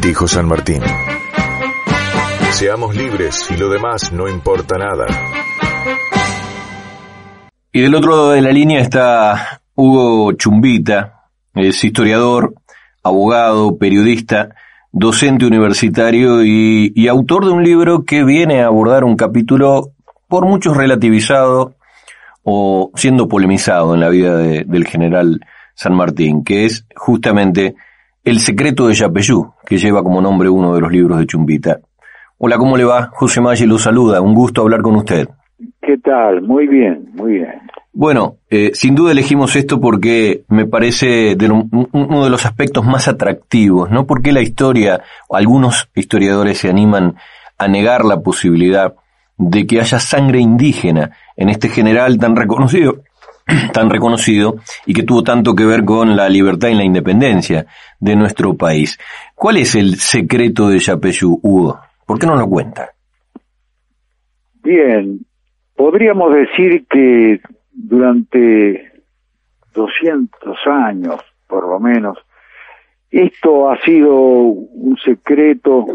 dijo San Martín. Seamos libres y lo demás no importa nada. Y del otro lado de la línea está Hugo Chumbita, es historiador, abogado, periodista, docente universitario y, autor de un libro que viene a abordar un capítulo por muchos relativizado o siendo polemizado en la vida del general San Martín, que es justamente El secreto de Yapeyú, que lleva como nombre uno de los libros de Chumbita. Hola, ¿cómo le va? José Maggi lo saluda, un gusto hablar con usted. ¿Qué tal? Muy bien, muy bien. Bueno, eh, sin duda elegimos esto porque me parece uno de los aspectos más atractivos, ¿no? Porque la historia, algunos historiadores se animan a negar la posibilidad de que haya sangre indígena en este general tan reconocido, tan reconocido y que tuvo tanto que ver con la libertad y la independencia de nuestro país. ¿Cuál es el secreto de Yapeyú, Hugo? ¿Por qué no lo cuenta? Bien, podríamos decir que durante 200 años, por lo menos. Esto ha sido un secreto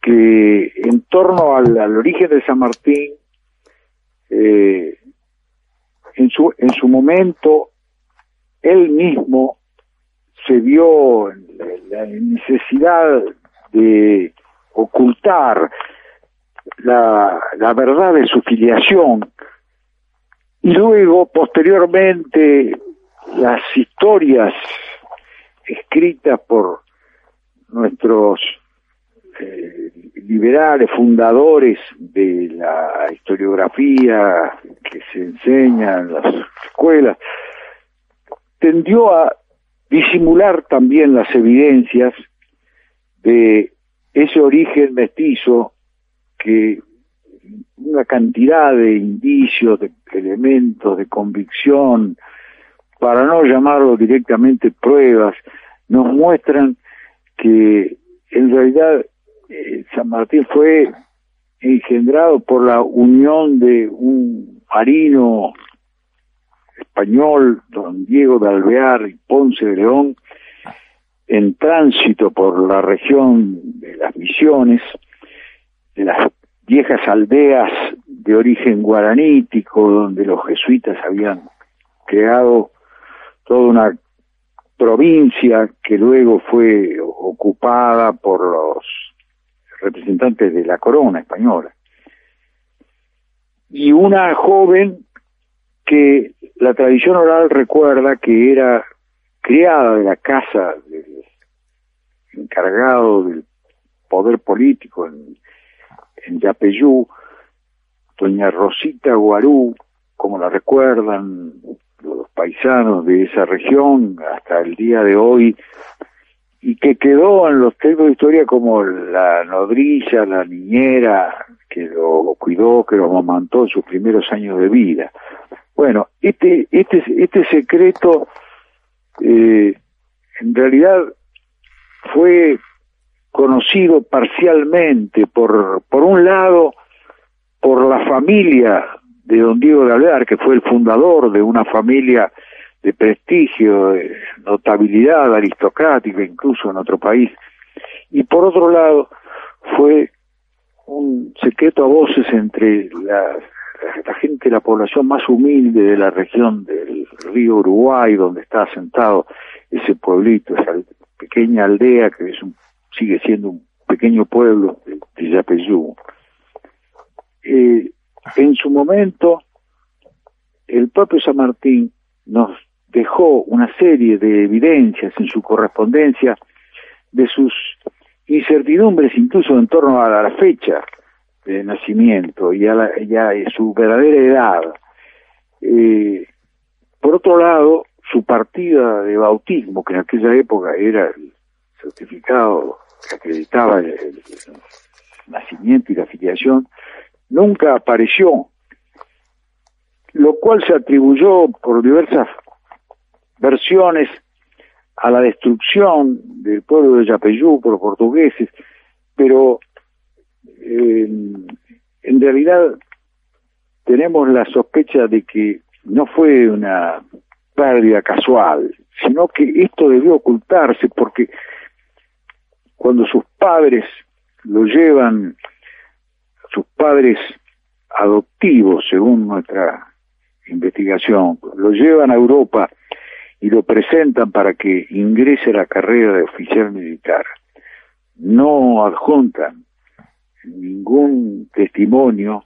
que en torno al, origen de San Martín, eh, en, su, en su momento, él mismo se vio la necesidad de ocultar la, la verdad de su filiación. Y luego, posteriormente, las historias escritas por nuestros eh, liberales, fundadores de la historiografía que se enseña en las escuelas, tendió a disimular también las evidencias de ese origen mestizo que una cantidad de indicios, de elementos, de convicción, para no llamarlo directamente pruebas, nos muestran que en realidad eh, San Martín fue engendrado por la unión de un marino español, don Diego de Alvear y Ponce de León, en tránsito por la región de las misiones, de las viejas aldeas de origen guaranítico, donde los jesuitas habían creado toda una provincia que luego fue ocupada por los representantes de la corona española. Y una joven que la tradición oral recuerda que era criada de la casa del encargado del poder político en en Yapeyú, doña Rosita Guarú, como la recuerdan los paisanos de esa región hasta el día de hoy, y que quedó en los textos de historia como la nodrilla, la niñera, que lo cuidó, que lo amamantó en sus primeros años de vida. Bueno, este, este, este secreto eh, en realidad fue conocido parcialmente por, por un lado, por la familia de don Diego de Alvear, que fue el fundador de una familia de prestigio, de notabilidad aristocrática, incluso en otro país, y por otro lado fue un secreto a voces entre la, gente, la población más humilde de la región del río Uruguay, donde está asentado ese pueblito, esa pequeña aldea que es un sigue siendo un pequeño pueblo de Yapeyú. Eh, en su momento, el propio San Martín nos dejó una serie de evidencias en su correspondencia de sus incertidumbres incluso en torno a la fecha de nacimiento y a, la, su verdadera edad. Eh, por otro lado, su partida de bautismo, que en aquella época era el certificado que acreditaba el, nacimiento y la afiliación, nunca apareció, lo cual se atribuyó por diversas versiones a la destrucción del pueblo de Yapeyú por los portugueses, pero eh, en realidad tenemos la sospecha de que no fue una pérdida casual, sino que esto debió ocultarse porque cuando sus padres lo llevan, sus padres adoptivos, según nuestra investigación, lo llevan a Europa y lo presentan para que ingrese a la carrera de oficial militar. No adjuntan ningún testimonio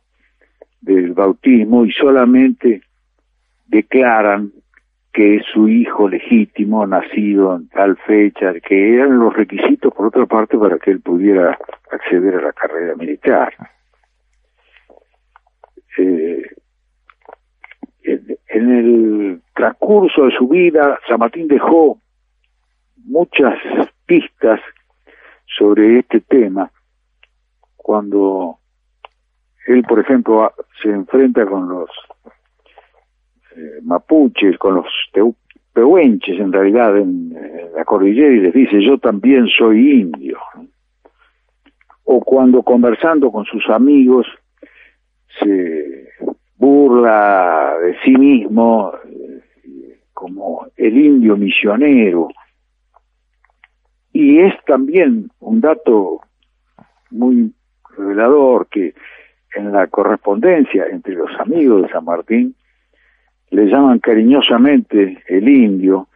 del bautismo y solamente declaran que es su hijo legítimo, nacido en tal fecha, que eran los requisitos, por otra parte, para que él pudiera acceder a la carrera militar. Eh, en el transcurso de su vida, San Martín dejó muchas pistas sobre este tema. Cuando él, por ejemplo, se enfrenta con los eh, mapuches, con los pehuenches en realidad en, la cordillera y les dice yo también soy indio. O cuando conversando con sus amigos se burla de sí mismo como el indio misionero. Y es también un dato muy revelador que en la correspondencia entre los amigos de San Martín le llaman cariñosamente el indio,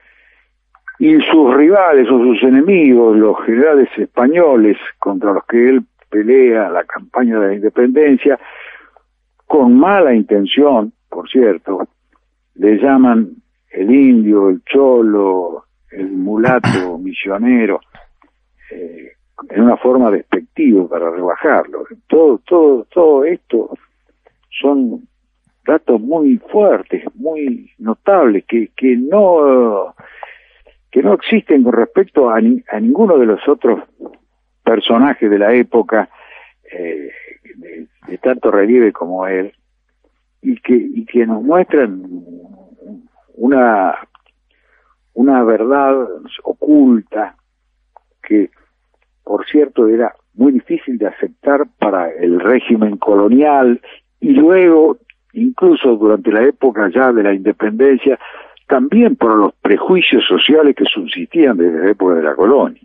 y sus rivales o sus enemigos, los generales españoles contra los que él pelea la campaña de la independencia, con mala intención, por cierto, le llaman el indio, el cholo, el mulato misionero, eh, en una forma despectiva para rebajarlo. Todo, todo, todo esto son datos muy fuertes, muy notables, que, que no que no existen con respecto a, a ninguno de los otros personajes de la época eh, de, tanto relieve como él y que y que nos muestran una una verdad oculta que por cierto era muy difícil de aceptar para el régimen colonial y luego incluso durante la época ya de la independencia, también por los prejuicios sociales que subsistían desde la época de la colonia.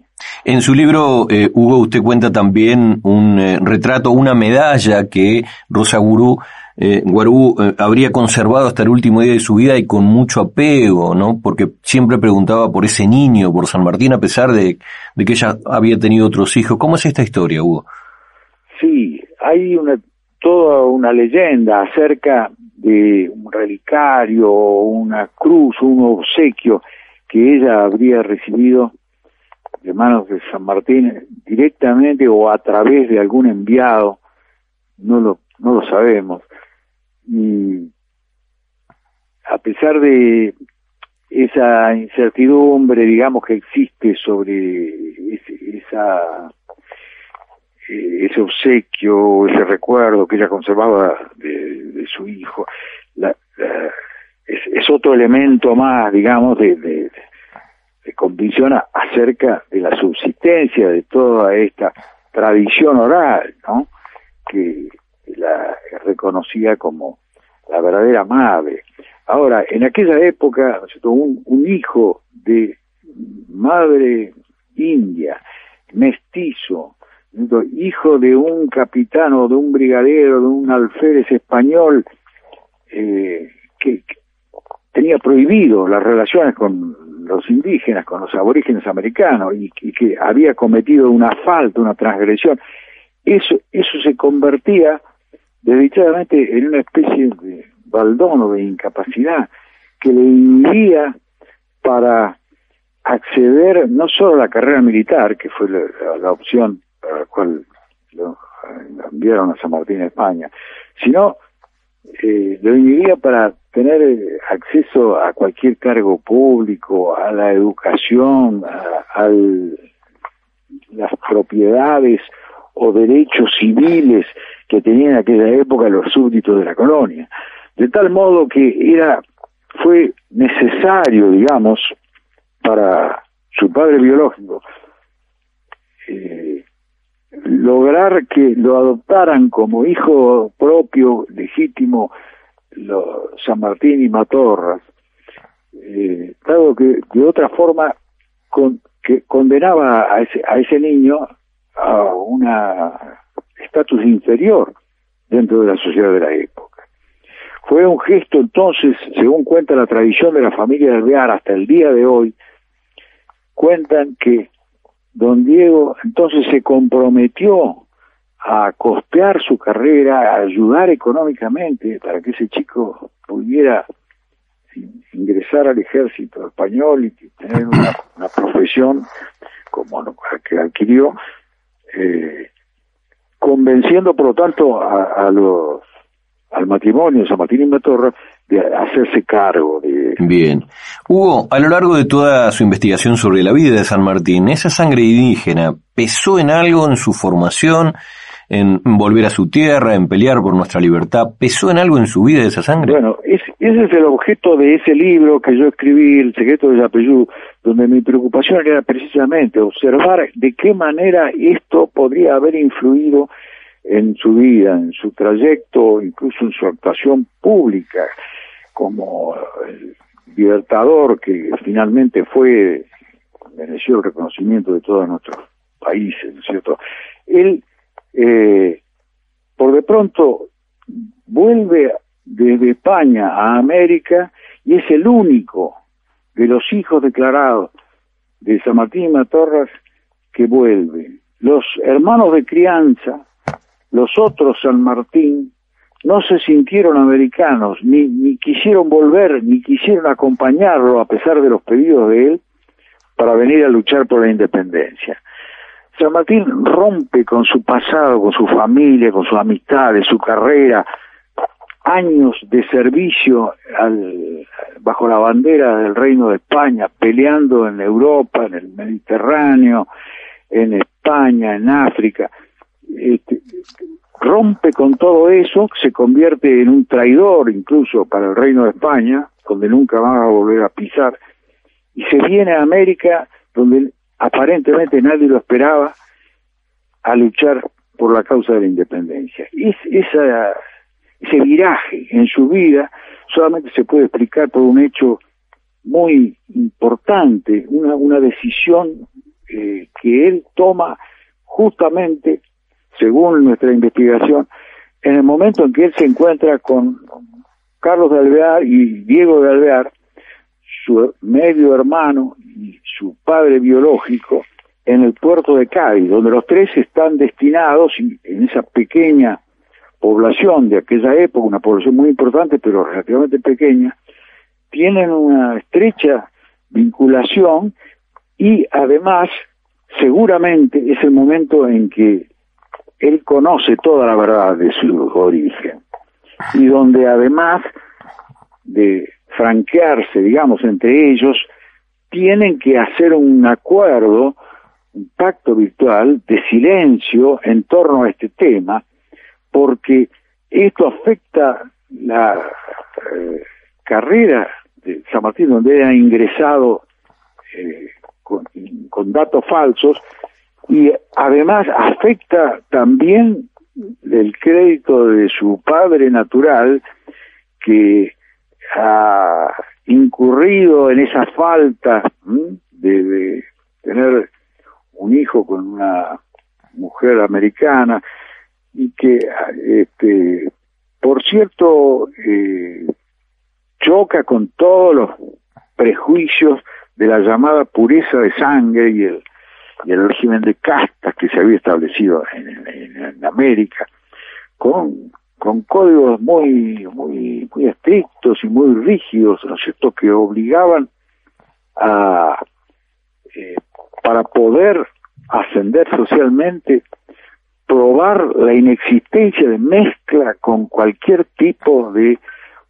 En su libro, eh, Hugo, usted cuenta también un eh, retrato, una medalla que Rosa Gurú, eh, Guarú eh, habría conservado hasta el último día de su vida y con mucho apego, ¿no? Porque siempre preguntaba por ese niño, por San Martín, a pesar de, que ella había tenido otros hijos. ¿Cómo es esta historia, Hugo? Sí, hay una toda una leyenda acerca de un relicario, una cruz, un obsequio que ella habría recibido de manos de San Martín directamente o a través de algún enviado, no lo, no lo sabemos. Y a pesar de esa incertidumbre, digamos, que existe sobre esa eh, ese obsequio, ese recuerdo que ella conservaba de, su hijo, es, otro elemento más, digamos, de, acerca de la subsistencia de toda esta tradición oral, ¿no? Que la reconocía como la verdadera madre. Ahora, en aquella época, un, un hijo de madre india, mestizo, hijo de un capitán o de un brigadero, de un alférez español, eh, que, tenía prohibido las relaciones con los indígenas, con los aborígenes americanos, y, que había cometido una falta, una transgresión, eso, eso se convertía desdichadamente en una especie de baldono de incapacidad que le inhibía para acceder no solo a la carrera militar, que fue la opción para la cual lo enviaron a San Martín, España, sino eh, lo inhibía para tener eh, acceso a cualquier cargo público, a la educación, a, las propiedades o derechos civiles que tenían en aquella época los súbditos de la colonia. De tal modo que era, fue necesario, digamos, para su padre biológico, lograr que lo adoptaran como hijo propio, legítimo, San Martín y Matorras, eh, dado que de otra forma que condenaba a ese, a ese niño a una estatus inferior dentro de la sociedad de la época. Fue un gesto entonces, según cuenta la tradición de la familia de Alvear hasta el día de hoy, cuentan que don Diego entonces se comprometió a costear su carrera, a ayudar económicamente para que ese chico pudiera ingresar al ejército español y tener una, profesión como la que adquirió, eh, convenciendo por lo tanto a, los al matrimonio San Martín y Matorra de hacerse cargo de... Bien. Hugo, a lo largo de toda su investigación sobre la vida de San Martín, ¿esa sangre indígena pesó en algo en su formación, en volver a su tierra, en pelear por nuestra libertad? ¿Pesó en algo en su vida esa sangre? Bueno, ese es el objeto de ese libro que yo escribí, El secreto de Yapeyú, donde mi preocupación era precisamente observar de qué manera esto podría haber influido en su vida, en su trayecto, incluso en su actuación pública como el libertador que finalmente fue, mereció el reconocimiento de todos nuestros países, ¿no es cierto? Él, eh, por de pronto, vuelve desde España a América y es el único de los hijos declarados de San Martín y Matorras que vuelve. Los hermanos de crianza, los otros San Martín, no se sintieron americanos, ni, ni quisieron volver, ni quisieron acompañarlo a pesar de los pedidos de él para venir a luchar por la independencia. San Martín rompe con su pasado, con su familia, con sus amistades, su carrera, años de servicio al, bajo la bandera del Reino de España, peleando en Europa, en el Mediterráneo, en España, en África. Este, rompe con todo eso, se convierte en un traidor incluso para el Reino de España, donde nunca va a volver a pisar, y se viene a América, donde aparentemente nadie lo esperaba, a luchar por la causa de la independencia. Y esa, ese viraje en su vida solamente se puede explicar por un hecho muy importante, una, una decisión eh, que él toma justamente según nuestra investigación, en el momento en que él se encuentra con Carlos de Alvear y Diego de Alvear, su medio hermano y su padre biológico, en el puerto de Cádiz, donde los tres están destinados en esa pequeña población de aquella época, una población muy importante pero relativamente pequeña, tienen una estrecha vinculación y además seguramente es el momento en que él conoce toda la verdad de su origen. Y donde además de franquearse, digamos, entre ellos, tienen que hacer un acuerdo, un pacto virtual de silencio en torno a este tema, porque esto afecta la eh, carrera de San Martín, donde ha ingresado eh, con datos falsos, y además afecta también el crédito de su padre natural que ha incurrido en esa falta de, tener un hijo con una mujer americana y que este por cierto eh, choca con todos los prejuicios de la llamada pureza de sangre y el y el régimen de castas que se había establecido en, América, con, con códigos muy, muy, muy estrictos y muy rígidos, ¿no es cierto?, que obligaban a, eh, para poder ascender socialmente, probar la inexistencia de mezcla con cualquier tipo de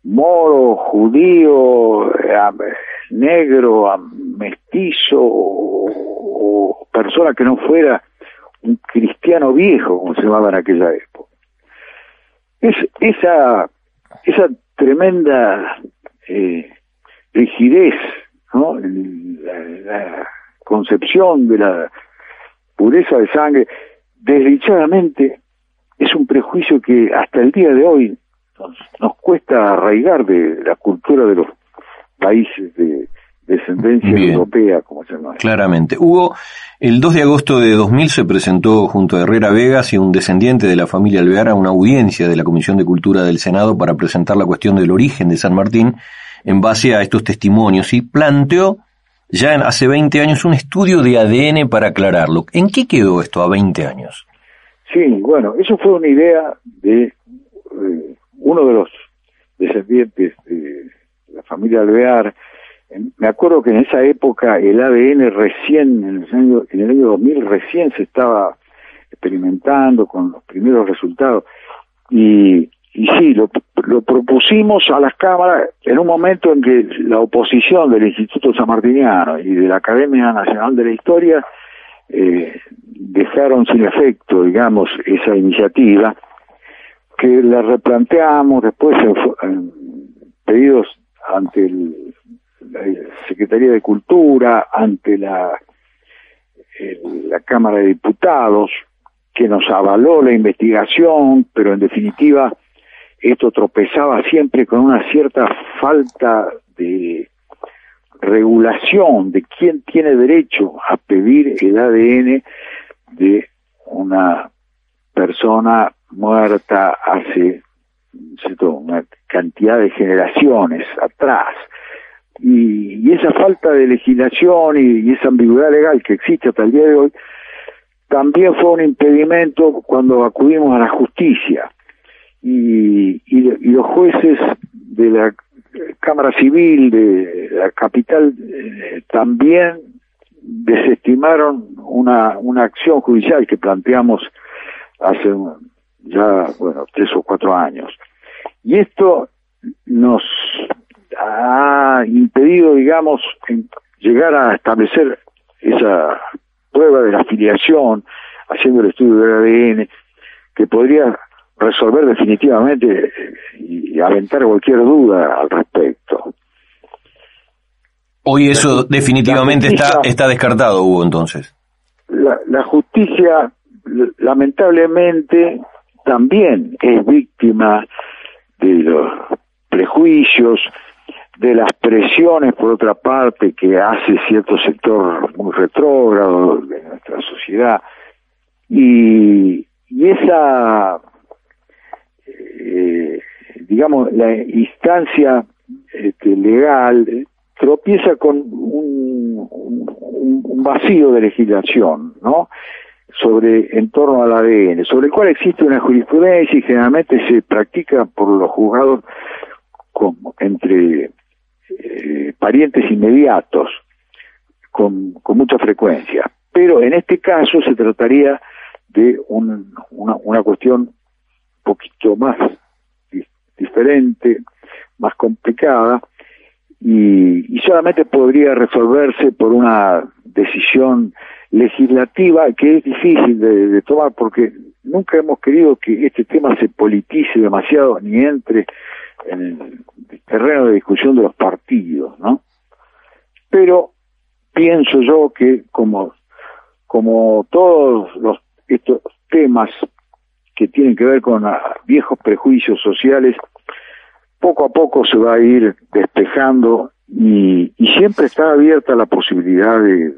moro, judío, eh, negro, mestizo o, persona que no fuera un cristiano viejo, como se llamaba en aquella época. Es, esa, esa tremenda eh, rigidez, ¿no? La, concepción de la pureza de sangre, desdichadamente es un prejuicio que hasta el día de hoy nos, nos cuesta arraigar de la cultura de los países de, descendencia europea, como se llama. Claramente. Hugo, el 2 de agosto de 2000 se presentó junto a Herrera Vegas y un descendiente de la familia Alvear a una audiencia de la Comisión de Cultura del Senado para presentar la cuestión del origen de San Martín en base a estos testimonios y planteó ya hace 20 años un estudio de ADN para aclararlo. ¿En qué quedó esto a 20 años? Sí, bueno, eso fue una idea de eh, uno de los descendientes de la familia Alvear. Me acuerdo que en esa época el ADN recién, en el año, en el año 2000, recién se estaba experimentando con los primeros resultados. Y, y sí, lo, propusimos a las cámaras en un momento en que la oposición del Instituto San Martiniano y de la Academia Nacional de la Historia eh, dejaron sin efecto, digamos, esa iniciativa, que la replanteamos después en, pedidos ante la Secretaría de Cultura, ante la, la Cámara de Diputados, que nos avaló la investigación, pero en definitiva esto tropezaba siempre con una cierta falta de regulación de quién tiene derecho a pedir el ADN de una persona muerta hace una cantidad de generaciones atrás. Y, esa falta de legislación y, esa ambigüedad legal que existe hasta el día de hoy, también fue un impedimento cuando acudimos a la justicia. Y, y, los jueces de la Cámara Civil de la capital eh, también desestimaron una, una acción judicial que planteamos hace ya, bueno, tres o cuatro años. Y esto nos ha impedido, digamos, llegar a establecer esa prueba de la afiliación, haciendo el estudio del ADN, que podría resolver definitivamente y aventar cualquier duda al respecto. Hoy eso definitivamente está, está descartado, Hugo, entonces. La, la justicia, lamentablemente, también es víctima de los prejuicios, de las presiones, por otra parte, que hace cierto sector muy retrógrado de nuestra sociedad. Y, esa eh, digamos, la instancia este, legal tropieza con un, un, vacío de legislación, ¿no? Sobre en torno al ADN, sobre el cual existe una jurisprudencia y generalmente se practica por los juzgados entre eh, parientes inmediatos con, con mucha frecuencia. Pero en este caso se trataría de una, una cuestión poquito más diferente, más complicada, y, solamente podría resolverse por una decisión legislativa que es difícil de, tomar porque nunca hemos querido que este tema se politice demasiado ni entre en el terreno de discusión de los partidos, ¿no? Pero pienso yo que como como todos los estos temas que tienen que ver con ah, viejos prejuicios sociales, poco a poco se va a ir despejando y, siempre está abierta la posibilidad de,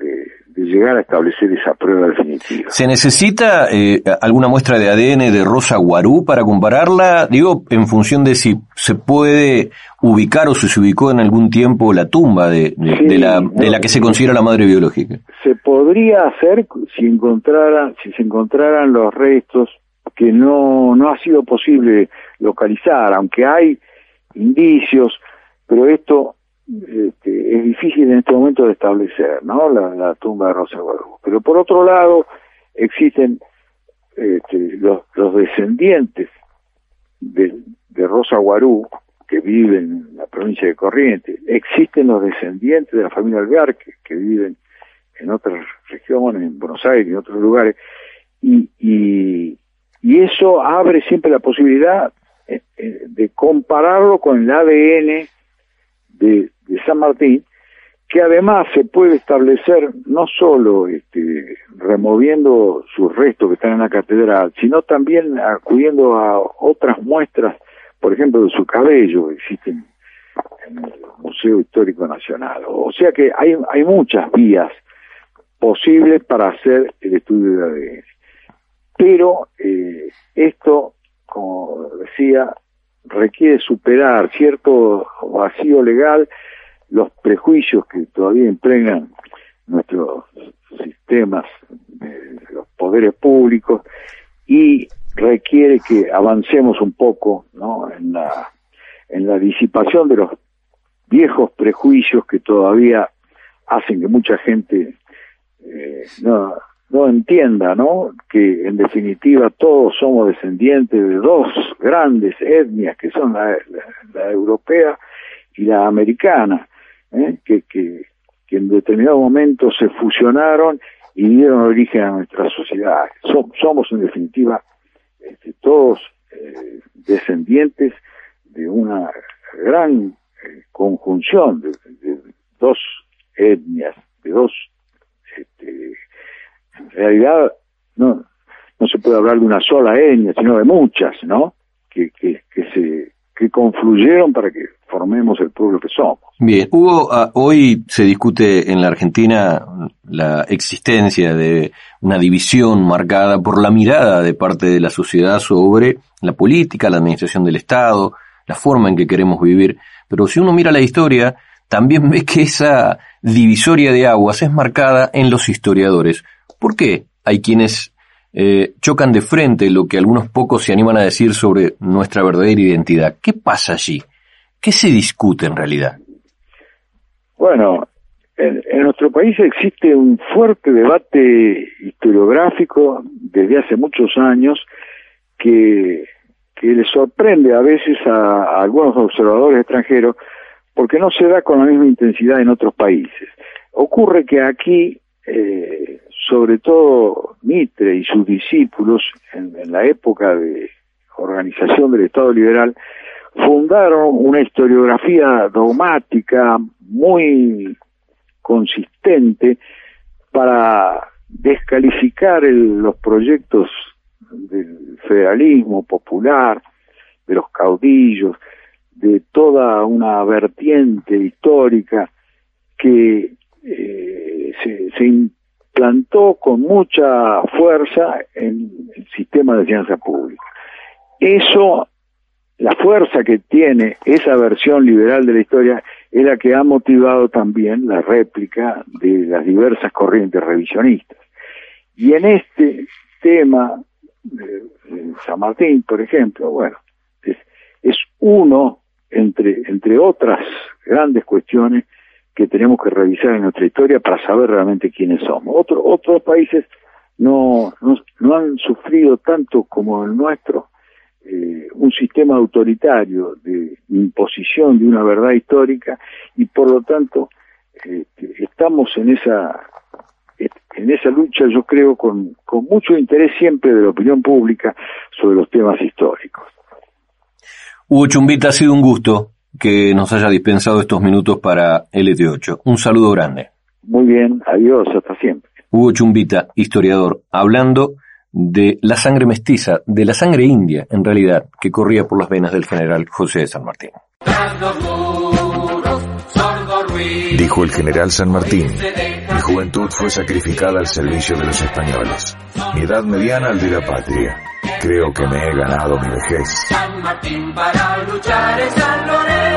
llegar a establecer esa prueba definitiva. ¿Se necesita eh, alguna muestra de ADN de Rosa Guarú para compararla? Digo, en función de si se puede ubicar o si se ubicó en algún tiempo la tumba de, la, de la que se considera la madre biológica. Se podría hacer si encontrara, si se encontraran los restos que no, no ha sido posible localizar, aunque hay indicios, pero esto este, es difícil en este momento de establecer, ¿no? La, tumba de Rosa Guadalupe. Pero por otro lado, existen este, los, descendientes de, Rosa Guarú, que viven en la provincia de Corrientes, existen los descendientes de la familia Alvear, que, que viven en otras regiones, en Buenos Aires y en otros lugares, y, y, y eso abre siempre la posibilidad eh, eh, de compararlo con el ADN de, San Martín, que además se puede establecer no solo este, removiendo sus restos que están en la catedral, sino también acudiendo a otras muestras, por ejemplo, de su cabello, existen en el Museo Histórico Nacional. O sea que hay, hay muchas vías posibles para hacer el estudio de ADN. Pero eh, esto, como decía, requiere superar cierto vacío legal, los prejuicios que todavía impregnan nuestros sistemas, de los poderes públicos, y requiere que avancemos un poco ¿no? en, la, en la disipación de los viejos prejuicios que todavía hacen que mucha gente eh, no, no entienda, ¿no? Que en definitiva todos somos descendientes de dos grandes etnias que son la, europea y la americana, ¿eh? que, que, en determinado momento se fusionaron y dieron origen a nuestra sociedad. somos en definitiva este, todos eh, descendientes de una gran eh, conjunción de, de, dos etnias, de dos este, en realidad no, no se puede hablar de una sola etnia, sino de muchas, ¿no? Que, que, que se que confluyeron para que formemos el pueblo que somos. Bien, Hugo, ah, hoy se discute en la Argentina la existencia de una división marcada por la mirada de parte de la sociedad sobre la política, la administración del Estado, la forma en que queremos vivir. Pero si uno mira la historia, también ve que esa divisoria de aguas es marcada en los historiadores. ¿Por qué hay quienes eh, chocan de frente lo que algunos pocos se animan a decir sobre nuestra verdadera identidad? ¿Qué pasa allí? ¿Qué se discute en realidad? Bueno, en, nuestro país existe un fuerte debate historiográfico desde hace muchos años que, que le sorprende a veces a algunos observadores extranjeros porque no se da con la misma intensidad en otros países. Ocurre que aquí eh, sobre todo Mitre y sus discípulos, en, la época de organización del Estado liberal, fundaron una historiografía dogmática muy consistente para descalificar los proyectos del federalismo popular, de los caudillos, de toda una vertiente histórica que eh, se, se, implantó con mucha fuerza en el sistema de ciencia pública. Eso, la fuerza que tiene esa versión liberal de la historia es la que ha motivado también la réplica de las diversas corrientes revisionistas. Y en este tema, de, San Martín, por ejemplo, bueno, es, es uno entre, entre otras grandes cuestiones que tenemos que revisar en nuestra historia para saber realmente quiénes somos. Otro, otros países no, no, han sufrido tanto como el nuestro eh, un sistema autoritario de imposición de una verdad histórica y por lo tanto eh, estamos en esa en esa lucha yo creo con, con mucho interés siempre de la opinión pública sobre los temas históricos. Hugo Chumbita, ha sido un gusto que nos haya dispensado estos minutos para LT8. Un saludo grande. Muy bien, adiós, hasta siempre. Hugo Chumbita, historiador, hablando de la sangre mestiza, de la sangre india, en realidad, que corría por las venas del general José de San Martín. Dijo el general San Martín, mi juventud fue sacrificada al servicio de los españoles, mi edad mediana al de la patria. Creo que me he ganado mi vejez. San Martín para luchar en San Lorenzo,